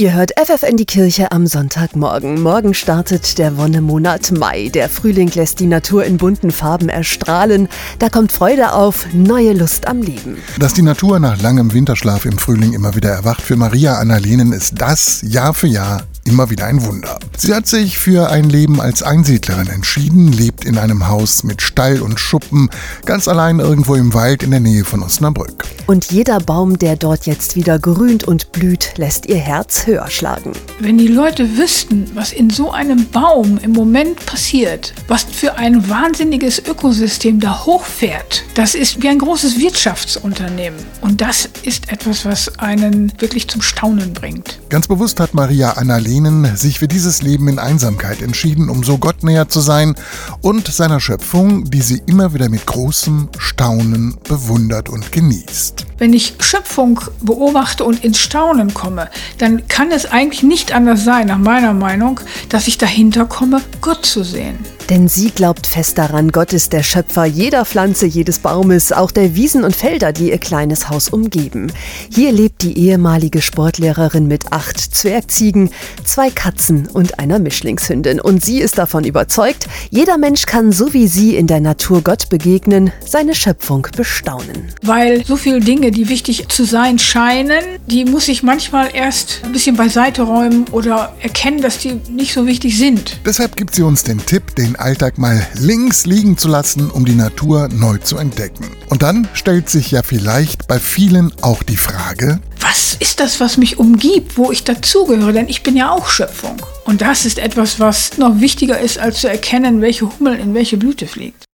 Ihr hört FF in die Kirche am Sonntagmorgen. Morgen startet der Wonnemonat Mai. Der Frühling lässt die Natur in bunten Farben erstrahlen. Da kommt Freude auf, neue Lust am Leben. Dass die Natur nach langem Winterschlaf im Frühling immer wieder erwacht, für Maria Annalenen ist das Jahr für Jahr immer wieder ein Wunder. Sie hat sich für ein Leben als Einsiedlerin entschieden, lebt in einem Haus mit Stall und Schuppen, ganz allein irgendwo im Wald in der Nähe von Osnabrück. Und jeder Baum, der dort jetzt wieder grünt und blüht, lässt ihr Herz höher schlagen. Wenn die Leute wüssten, was in so einem Baum im Moment passiert, was für ein wahnsinniges Ökosystem da hochfährt, das ist wie ein großes Wirtschaftsunternehmen. Und das ist etwas, was einen wirklich zum Staunen bringt. Ganz bewusst hat Maria Annalenen sich für dieses Leben in Einsamkeit entschieden, um so Gott näher zu sein und seiner Schöpfung, die sie immer wieder mit großem Staunen bewundert und genießt. Wenn ich Schöpfung beobachte und ins Staunen komme, dann kann es eigentlich nicht anders sein, nach meiner Meinung, dass ich dahinter komme, Gott zu sehen. Denn sie glaubt fest daran, Gott ist der Schöpfer jeder Pflanze, jedes Baumes, auch der Wiesen und Felder, die ihr kleines Haus umgeben. Hier lebt die ehemalige Sportlehrerin mit acht Zwergziegen, zwei Katzen und einer Mischlingshündin. Und sie ist davon überzeugt, jeder Mensch kann so wie sie in der Natur Gott begegnen, seine Schöpfung bestaunen. Weil so viele Dinge, die wichtig zu sein scheinen, die muss ich manchmal erst ein bisschen beiseite räumen oder erkennen, dass die nicht so wichtig sind. Deshalb gibt sie uns den Tipp, den Alltag mal links liegen zu lassen, um die Natur neu zu entdecken. Und dann stellt sich ja vielleicht bei vielen auch die Frage, was ist das, was mich umgibt, wo ich dazugehöre? Denn ich bin ja auch Schöpfung. Und das ist etwas, was noch wichtiger ist, als zu erkennen, welche Hummel in welche Blüte fliegt.